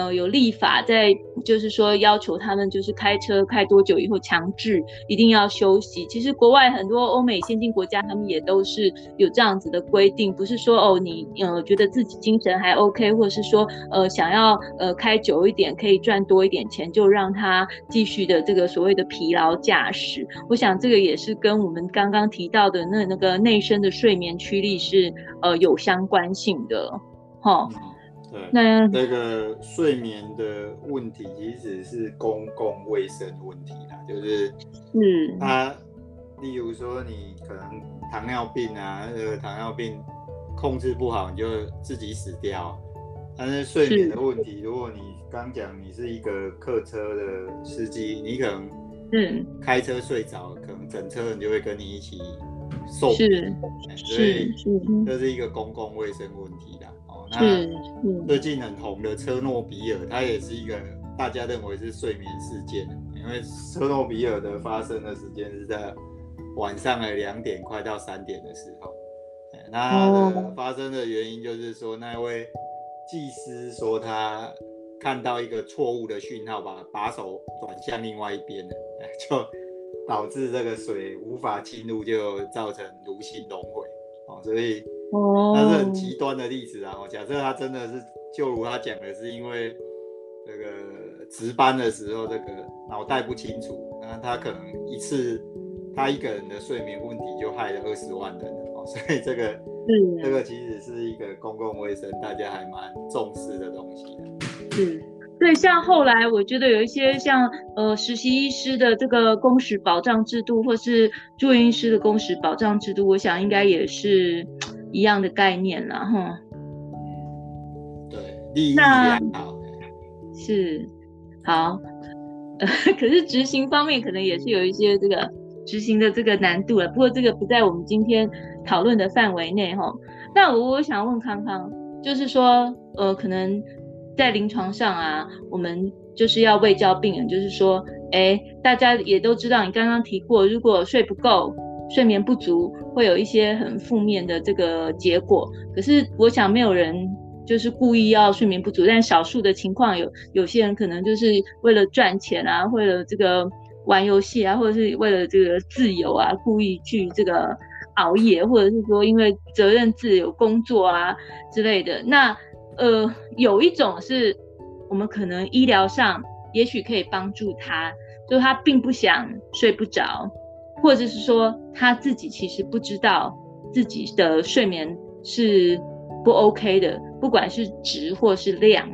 呃，有立法在，就是说要求他们就是开车开多久以后强制一定要休息。其实国外很多欧美先进国家，他们也都是有这样子的规定，不是说哦你呃觉得自己精神还 OK，或者是说呃想要呃开久一点可以赚多一点钱，就让他继续的这个所谓的疲劳驾驶。我想这个也是跟我们刚刚提到的那那个内生的睡眠驱力是呃有相关性的，哈。对，那那个睡眠的问题其实是公共卫生问题啦，就是，嗯，它，例如说你可能糖尿病啊，那个糖尿病控制不好，你就自己死掉，但是睡眠的问题，如果你刚讲你是一个客车的司机，你可能嗯开车睡着，可能整车人就会跟你一起受是，所以这是一个公共卫生问题的哦。那最近很红的车诺比尔，它也是一个大家认为是睡眠事件，因为车诺比尔的发生的时间是在晚上的两点快到三点的时候。那它的发生的原因就是说，那位技师说他看到一个错误的讯号，把把手转向另外一边了，就导致这个水无法进入，就造成炉心熔毁。哦，所以那是很极端的例子啊。我假设他真的是就如他讲的，是因为这个值班的时候这个脑袋不清楚，那他可能一次他一个人的睡眠问题就害了二十万人哦。所以这个，嗯，这个其实是一个公共卫生，大家还蛮重视的东西的。嗯，对，像后来我觉得有一些像呃实习医师的这个工时保障制度，或是住院医师的工时保障制度，我想应该也是一样的概念了哈。对，利益良好。是，好，呃，可是执行方面可能也是有一些这个。执行的这个难度了，不过这个不在我们今天讨论的范围内哈。那我我想问康康，就是说，呃，可能在临床上啊，我们就是要卫教病人，就是说，哎，大家也都知道，你刚刚提过，如果睡不够、睡眠不足，会有一些很负面的这个结果。可是我想没有人就是故意要睡眠不足，但少数的情况有，有些人可能就是为了赚钱啊，为了这个。玩游戏啊，或者是为了这个自由啊，故意去这个熬夜，或者是说因为责任自由工作啊之类的。那呃，有一种是我们可能医疗上也许可以帮助他，就他并不想睡不着，或者是说他自己其实不知道自己的睡眠是不 OK 的，不管是质或是量。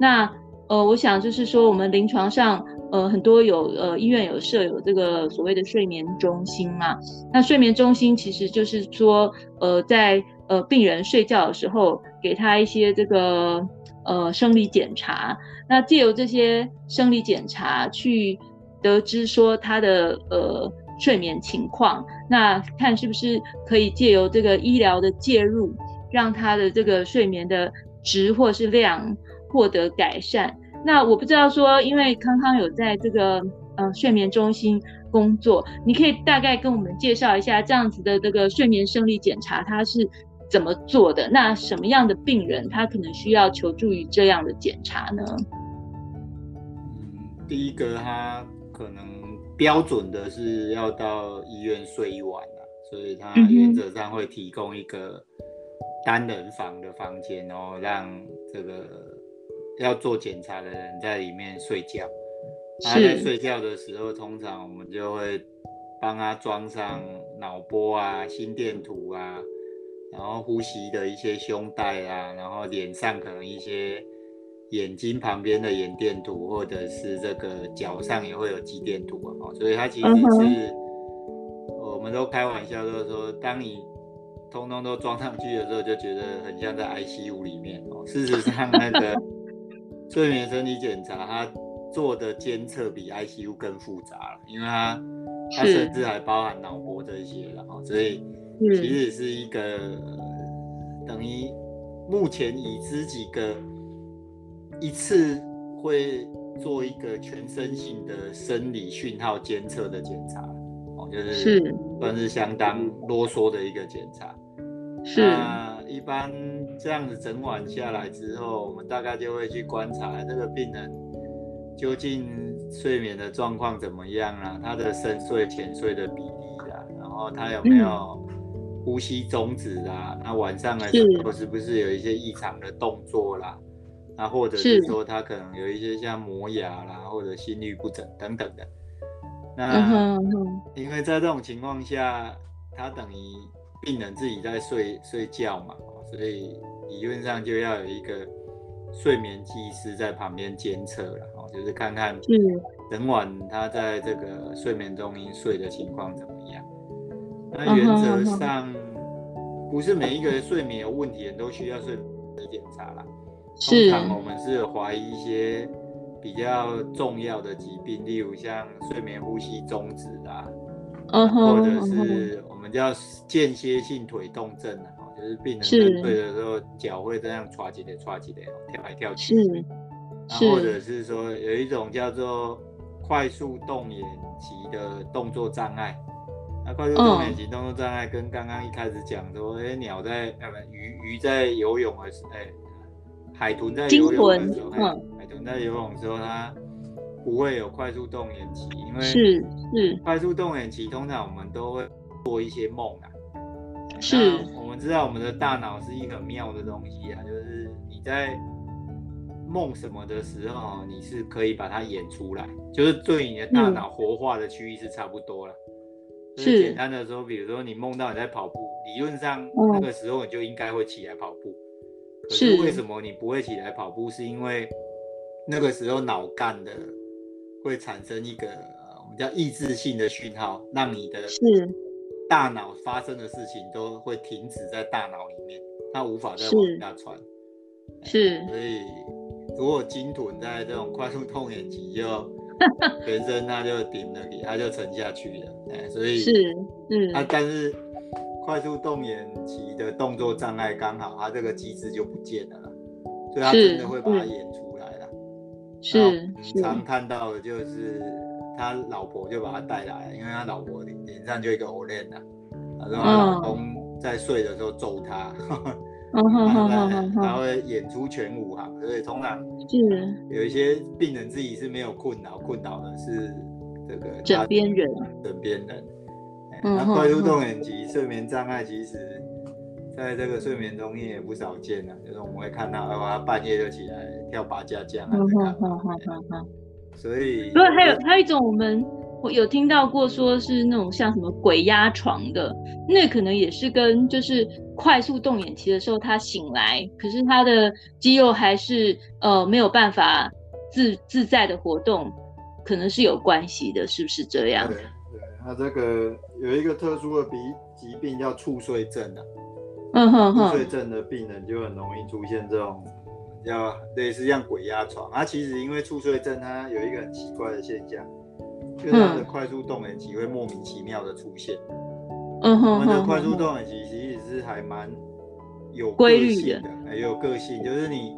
那呃，我想就是说我们临床上。呃，很多有呃医院有设有这个所谓的睡眠中心嘛。那睡眠中心其实就是说，呃，在呃病人睡觉的时候，给他一些这个呃生理检查。那借由这些生理检查，去得知说他的呃睡眠情况。那看是不是可以借由这个医疗的介入，让他的这个睡眠的质或是量获得改善。那我不知道说，因为康康有在这个呃睡眠中心工作，你可以大概跟我们介绍一下这样子的这个睡眠生理检查，它是怎么做的？那什么样的病人他可能需要求助于这样的检查呢？第一个他可能标准的是要到医院睡一晚啊，所以他原则上会提供一个单人房的房间，然后让这个。要做检查的人在里面睡觉，他在睡觉的时候，通常我们就会帮他装上脑波啊、心电图啊，然后呼吸的一些胸带啊，然后脸上可能一些眼睛旁边的眼电图，或者是这个脚上也会有肌电图啊。所以它其实是，我们都开玩笑都说，当你通通都装上去的时候，就觉得很像在 ICU 里面哦。事实上那个。睡眠生理检查，它做的监测比 ICU 更复杂了，因为它它甚至还包含脑波这些了哦，所以其实是一个等于目前已知几个一次会做一个全身性的生理讯号监测的检查，哦，就是算是相当啰嗦的一个检查，是。一般这样子整晚下来之后，我们大概就会去观察这个病人究竟睡眠的状况怎么样啊，他的深睡浅睡的比例啊，然后他有没有呼吸中止啊？那晚上的时候是不是有一些异常的动作啦？那或者是说他可能有一些像磨牙啦，或者心律不整等等的。那因为在这种情况下，他等于。病人自己在睡睡觉嘛，所以理论上就要有一个睡眠技师在旁边监测了，哦，就是看看整晚他在这个睡眠中心睡的情况怎么样。那原则上不是每一个睡眠有问题的人都需要睡眠的检查啦，通常我们是怀疑一些比较重要的疾病，例如像睡眠呼吸中止啊，嗯、或者是我们叫间歇性腿动症啊，就是病人在睡的时候脚会这样歘起来歘起来，跳来跳去。是。或者是说有一种叫做快速动眼期的动作障碍。那快速动眼期动作障碍跟刚刚一开始讲说，哎、欸，鸟在呃不鱼鱼在游泳的时候，哎、欸，海豚在游泳的时候，嗯、海豚在游泳的时候，它不会有快速动眼期，因为是是快速动眼期，通常我们都会做一些梦啊。是，我们知道我们的大脑是一个妙的东西啊，就是你在梦什么的时候，你是可以把它演出来，就是对你的大脑活化的区域是差不多了。是简单的说，比如说你梦到你在跑步，理论上那个时候你就应该会起来跑步。可是为什么你不会起来跑步？是因为那个时候脑干的会产生一个我们叫抑制性的讯号，让你的大脑发生的事情都会停止在大脑里面，它无法再往下传。是，所以如果鲸豚在这种快速痛眼期就。全身它就顶了，它就沉下去了，哎，所以是，嗯，它但是快速动眼期的动作障碍刚好他这个机制就不见了，所以他真的会把它演出来了。是，常看到的就是他老婆就把他带来，因为他老婆脸上就一个 Olay 的，然后他老公在睡的时候揍他。嗯哼哼哼哼，他会演出全武行，所以通常是。有一些病人自己是没有困扰，困扰的是这个枕边人，枕边人。那快速动眼期睡眠障碍，其实在这个睡眠中也不少见啊，就是我们会看到，哦，他半夜就起来跳八家将啊，所以，所以还有还有一种我们。我有听到过，说是那种像什么鬼压床的，那可能也是跟就是快速动眼期的时候他醒来，可是他的肌肉还是呃没有办法自自在的活动，可能是有关系的，是不是这样？对，对，他这个有一个特殊的鼻疾病叫猝睡症啊，嗯哼哼，猝睡症的病人就很容易出现这种叫类似像鬼压床，他其实因为猝睡症，它有一个很奇怪的现象。就是它的快速动眼期会莫名其妙的出现。嗯哼，我们的快速动眼期其实是还蛮有规律的，还有个性。就是你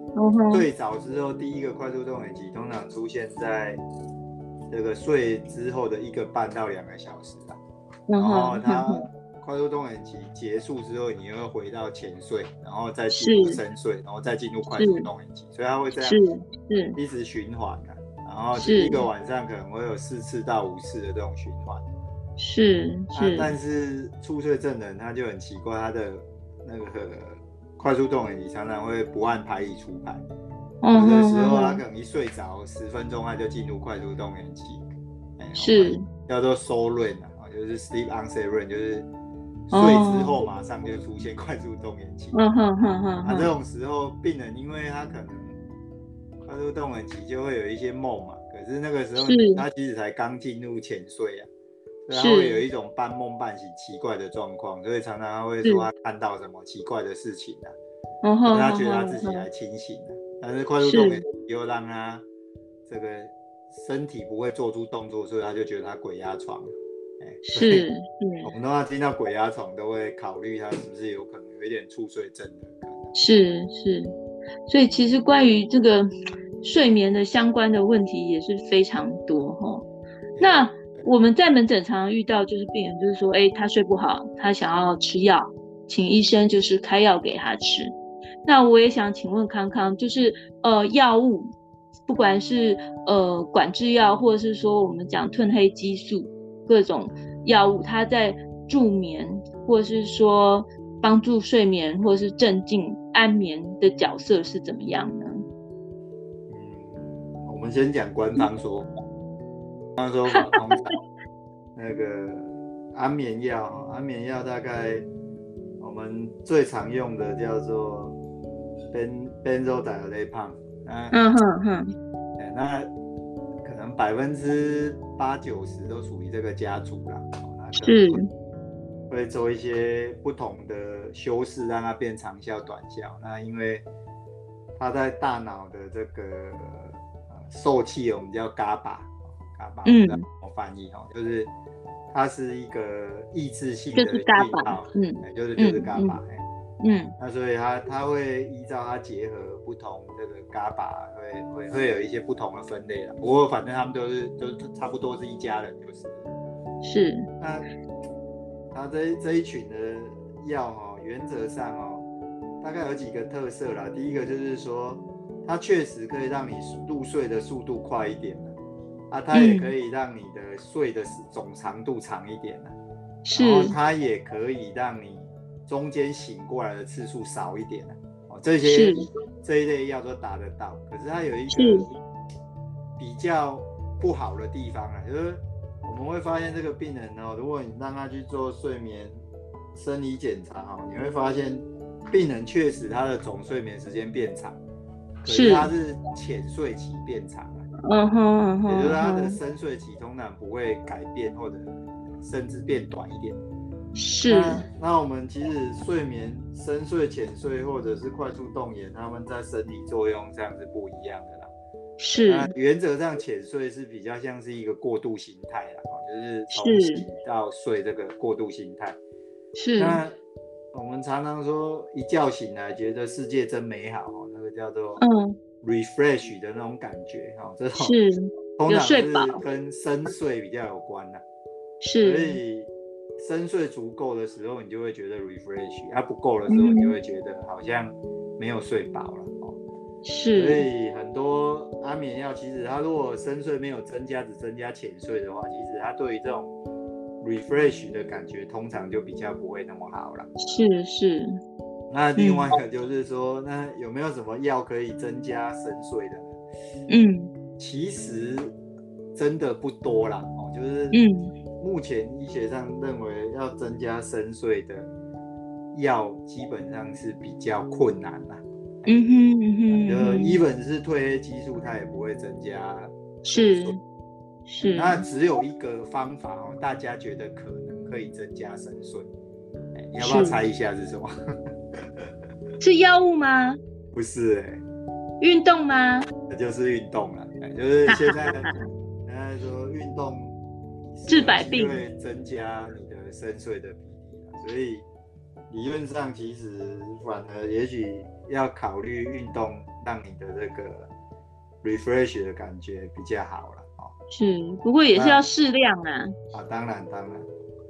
最早之后第一个快速动眼期通常出现在这个睡之后的一个半到两个小时吧。然后它快速动眼期结束之后，你又会回到浅睡，然后再进入深睡，然后再进入快速动眼期，所以它会这样一直循环的。然后一个晚上可能会有四次到五次的这种循环，是是、啊，但是初睡症人他就很奇怪，他的那个快速动眼期常常会不按牌理出牌，有的时候他可能一睡着十分钟他就进入快速动眼期，是。叫做 slow REM 啊，就是 sleep onset REM，就是睡之后马上就出现快速动眼期，嗯哼哼哼，啊这种时候病人因为他可能。快速动眼期就会有一些梦嘛，可是那个时候他其实才刚进入浅睡啊，所以他会有一种半梦半醒奇怪的状况，所以常常他会说他看到什么奇怪的事情啊，他觉得他自己还清醒呢，但是快速动眼又让他这个身体不会做出动作，所以他就觉得他鬼压床。是，我们的话听到鬼压床都会考虑他是不是有可能有一点猝睡症的可能。是是。所以其实关于这个睡眠的相关的问题也是非常多哈。那我们在门诊常常遇到就是病人就是说，哎，他睡不好，他想要吃药，请医生就是开药给他吃。那我也想请问康康，就是呃药物，不管是呃管制药，或者是说我们讲褪黑激素各种药物，它在助眠或者是说帮助睡眠或者是镇静。安眠的角色是怎么样呢？嗯，我们先讲官方说法，官方说法通常 那个安眠药，安眠药大概我们最常用的叫做 ben benzodiazepam，嗯哼哼，那可能百分之八九十都属于这个家族啦，是。会做一些不同的修饰，让它变长效短效。那因为它在大脑的这个呃受气，我们叫 GABA，GABA，嗯，怎么翻译哦？就是它是一个抑制性的信号，嗯，就是就是 GABA，嗯，那所以它它会依照它结合不同这个 GABA，会会会有一些不同的分类了。不过反正他们都是都差不多是一家人，就是是。那它这这一群的药哦，原则上哦，大概有几个特色啦。第一个就是说，它确实可以让你入睡的速度快一点啊，它也可以让你的睡的总长度长一点是，然后它也可以让你。中间醒过来的次数少一点哦，这些这一类药都打得到，可是它有一个比较不好的地方啊，就是我们会发现这个病人哦，如果你让他去做睡眠生理检查哦，你会发现病人确实他的总睡眠时间变长，可是他是浅睡期变长了，嗯哼嗯哼，也就是他的深睡期通常不会改变或者甚至变短一点。是那，那我们其实睡眠深睡、浅睡或者是快速动眼，他们在生理作用上是不一样的啦。是，那原则上浅睡是比较像是一个过渡形态啦，就是从醒到睡这个过渡形态。是。那我们常常说一觉醒来觉得世界真美好哦，那个叫做嗯 refresh 的那种感觉哈，这种是通常是跟深睡比较有关的。是。所以。深睡足够的时候，你就会觉得 refresh；它不够的时候，你就会觉得好像没有睡饱了哦。是。所以很多安眠药，其实它如果深睡没有增加，只增加浅睡的话，其实它对于这种 refresh 的感觉，通常就比较不会那么好了。是是。那另外一个就是说，嗯、那有没有什么药可以增加深睡的？嗯，其实真的不多啦哦，就是嗯。目前医学上认为要增加深睡的药，基本上是比较困难啦。嗯哼嗯哼，就 even 是褪黑激素，它也不会增加。是是。那只有一个方法哦，大家觉得可能可以增加深睡。你要不要猜一下是什么？是药物吗？不是哎、欸。运动吗？那就是运动了。就是现在人家 说运动。治百病会增加你的深睡的比例，所以理论上其实反而也许要考虑运动，让你的这个 refresh 的感觉比较好了哦。是，不过也是要适量啊。啊，当然当然。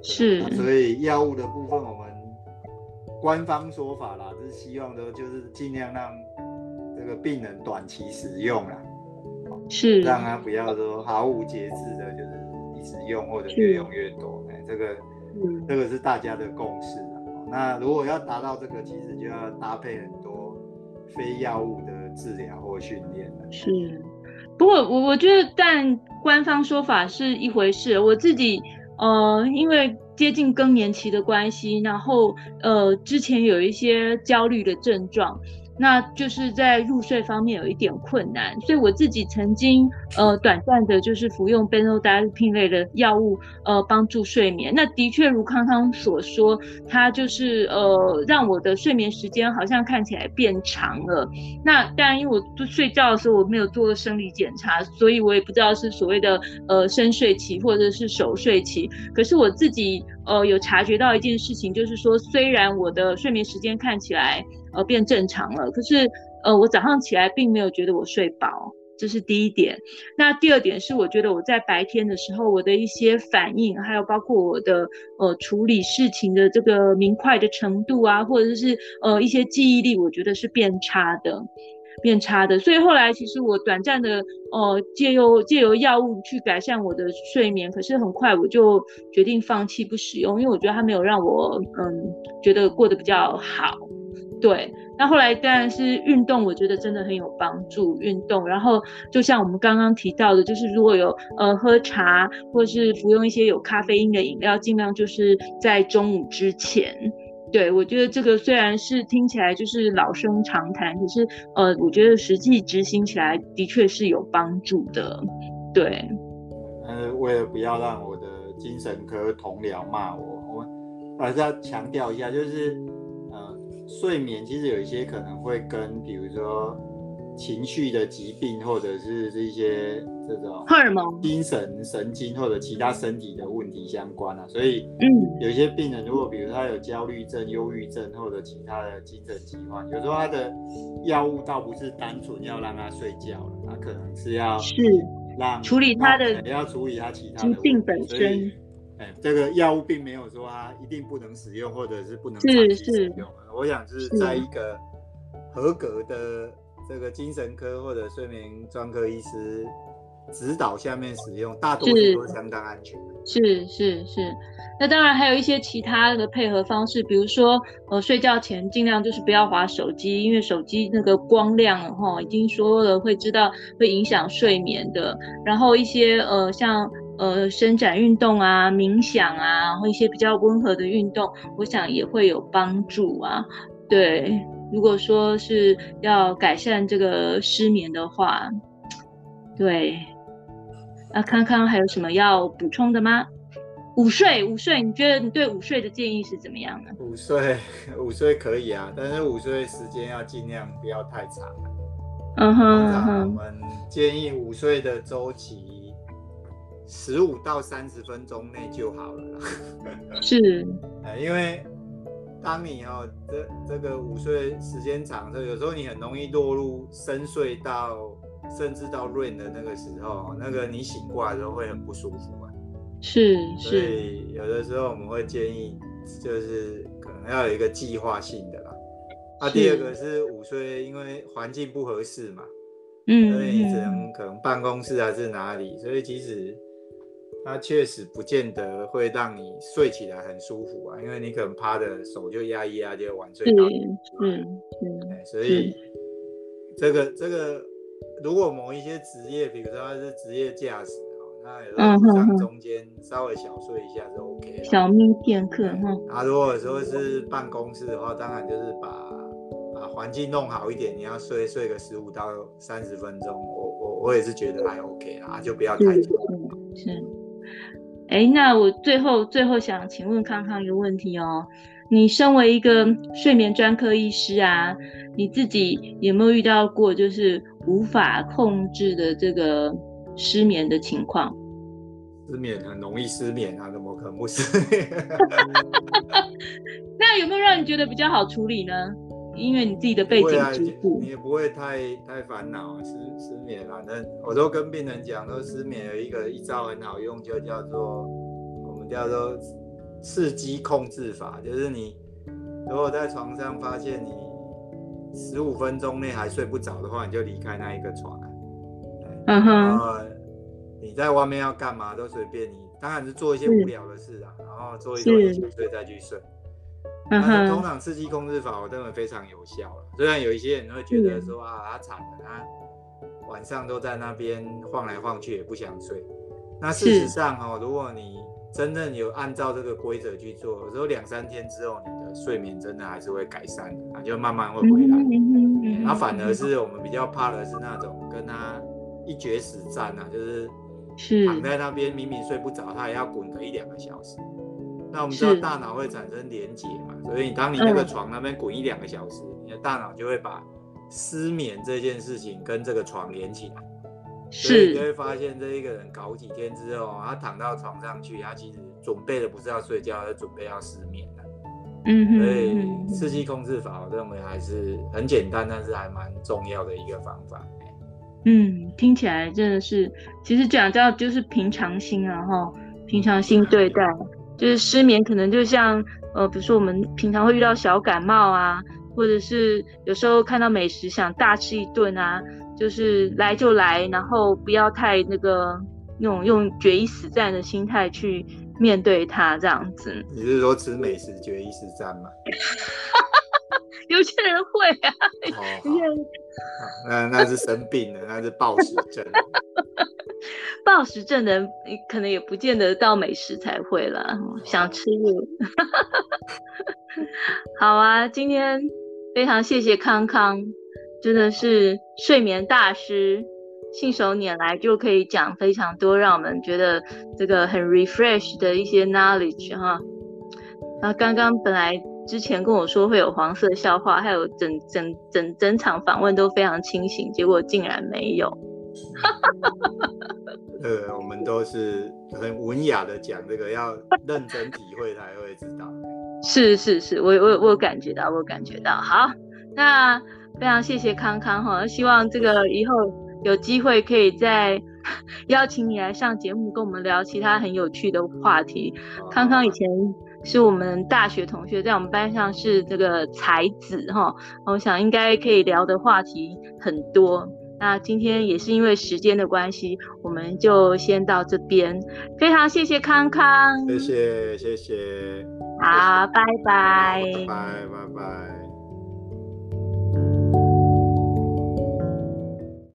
是。所以药物的部分，我们官方说法啦，就是希望的就是尽量让这个病人短期使用啦。是。让他不要说毫无节制的，就是。使用或者越用越多，哎，这个，嗯，这个是大家的共识了。那如果要达到这个，其实就要搭配很多非药物的治疗或训练了。是，不过我我觉得，但官方说法是一回事。我自己，呃，因为接近更年期的关系，然后呃，之前有一些焦虑的症状。那就是在入睡方面有一点困难，所以我自己曾经呃短暂的，就是服用苯二氮平类的药物，呃帮助睡眠。那的确如康康所说，它就是呃让我的睡眠时间好像看起来变长了。那当然，因为我睡觉的时候我没有做生理检查，所以我也不知道是所谓的呃深睡期或者是熟睡期。可是我自己呃有察觉到一件事情，就是说虽然我的睡眠时间看起来。呃，变正常了。可是，呃，我早上起来并没有觉得我睡饱，这是第一点。那第二点是，我觉得我在白天的时候，我的一些反应，还有包括我的呃处理事情的这个明快的程度啊，或者是呃一些记忆力，我觉得是变差的，变差的。所以后来其实我短暂的呃借由借由药物去改善我的睡眠，可是很快我就决定放弃不使用，因为我觉得它没有让我嗯觉得过得比较好。对，那后来当然是运动，我觉得真的很有帮助。运动，然后就像我们刚刚提到的，就是如果有呃喝茶或是服用一些有咖啡因的饮料，尽量就是在中午之前。对，我觉得这个虽然是听起来就是老生常谈，可是呃，我觉得实际执行起来的确是有帮助的。对，呃，为了不要让我的精神科同僚骂我，我还是要强调一下，就是。睡眠其实有一些可能会跟，比如说情绪的疾病，或者是这些这种荷尔蒙、精神、神经或者其他身体的问题相关啊。所以，嗯，有一些病人，如果比如他有焦虑症、忧郁症或者其他的精神疾患，有时候他的药物倒不是单纯要让他睡觉了，他可能是要是让处理他的，也要处理他其他的疾病本身。哎，这个药物并没有说它一定不能使用，或者是不能长期使用。我想是在一个合格的这个精神科或者睡眠专科医师指导下面使用，大多数都相当安全。是是是，是，那当然还有一些其他的配合方式，比如说呃睡觉前尽量就是不要划手机，因为手机那个光亮哈，已经说了会知道会影响睡眠的。然后一些呃像。呃，伸展运动啊，冥想啊，或一些比较温和的运动，我想也会有帮助啊。对，如果说是要改善这个失眠的话，对。那康康还有什么要补充的吗？午睡，午睡，你觉得你对午睡的建议是怎么样呢？午睡，午睡可以啊，但是午睡时间要尽量不要太长。嗯哼，嗯哼，我们建议午睡的周期。十五到三十分钟内就好了。是，因为当你哦，这这个午睡时间长的，有时候你很容易落入深睡到甚至到 REM 的那个时候，那个你醒过来的时候会很不舒服啊。是，所以有的时候我们会建议，就是可能要有一个计划性的啦。啊，第二个是午睡，因为环境不合适嘛，嗯，所以你只能可能办公室还是哪里，所以其实。它确实不见得会让你睡起来很舒服啊，因为你可能趴着手就压一压就晚睡到。嗯嗯，所以这个这个，如果某一些职业，比如说他是职业驾驶哦，那有时候上中间稍微小睡一下就 OK 了。小眯片刻哈。啊，如果说是办公室的话，当然就是把把环境弄好一点，你要睡睡个十五到三十分钟，我我我也是觉得还 OK 啦，就不要太久。是。哎，那我最后最后想请问康康一个问题哦，你身为一个睡眠专科医师啊，你自己有没有遇到过就是无法控制的这个失眠的情况？失眠很容易失眠啊，怎么可能不失眠？那有没有让你觉得比较好处理呢？因为你自己的背景你也不会太太烦恼失失眠反正我都跟病人讲，说失眠有一个一招很好用，就叫做我们叫做刺激控制法，就是你如果在床上发现你十五分钟内还睡不着的话，你就离开那一个床。嗯哼。然后你在外面要干嘛都随便你，当然是做一些无聊的事啊，然后做一做一想睡再去睡。那通常刺激控制法，我认为非常有效了。虽然有一些人会觉得说啊，他惨了，他晚上都在那边晃来晃去，也不想睡。那事实上哦，如果你真正有按照这个规则去做，有时候两三天之后，你的睡眠真的还是会改善的，啊就慢慢会回来。那反而是我们比较怕的是那种跟他一决死战啊，就是躺在那边明明睡不着，他也要滚个一两个小时。那我们知道大脑会产生连结嘛，所以当你那个床那边滚一两个小时，嗯，你的大脑就会把失眠这件事情跟这个床连起来，是，所以你就会发现这一个人搞几天之后，他躺到床上去，他其实准备的不是要睡觉，而是准备要失眠了。嗯哼，所以刺激控制法，我认为还是很简单，但是还蛮重要的一个方法。嗯，听起来真的是，其实讲到就是平常心啊，哈，平常心对待。就是失眠，可能就像呃，比如说我们平常会遇到小感冒啊，或者是有时候看到美食想大吃一顿啊，就是来就来，然后不要太那个那种用决一死战的心态去面对它这样子。你是说吃美食决一死战吗？有些人会啊，有些人，那那是生病了，那是暴食症。暴食症的人可能也不见得到美食才会了，想吃就。好啊，今天非常谢谢康康，真的是睡眠大师，信手拈来就可以讲非常多，让我们觉得这个很 refresh 的一些 knowledge 哈。然后刚刚本来之前跟我说会有黄色笑话，还有整整整整场访问都非常清醒，结果竟然没有。呃，我们都是很文雅的讲这个，要认真体会才会知道。是是是，我我我有感觉到，我有感觉到。好，那非常谢谢康康哈，希望这个以后有机会可以再邀请你来上节目，跟我们聊其他很有趣的话题。哦、康康以前是我们大学同学，在我们班上是这个才子哈，我想应该可以聊的话题很多。那今天也是因为时间的关系，我们就先到这边。非常谢谢康康，谢谢谢谢，好，拜拜，拜拜拜拜。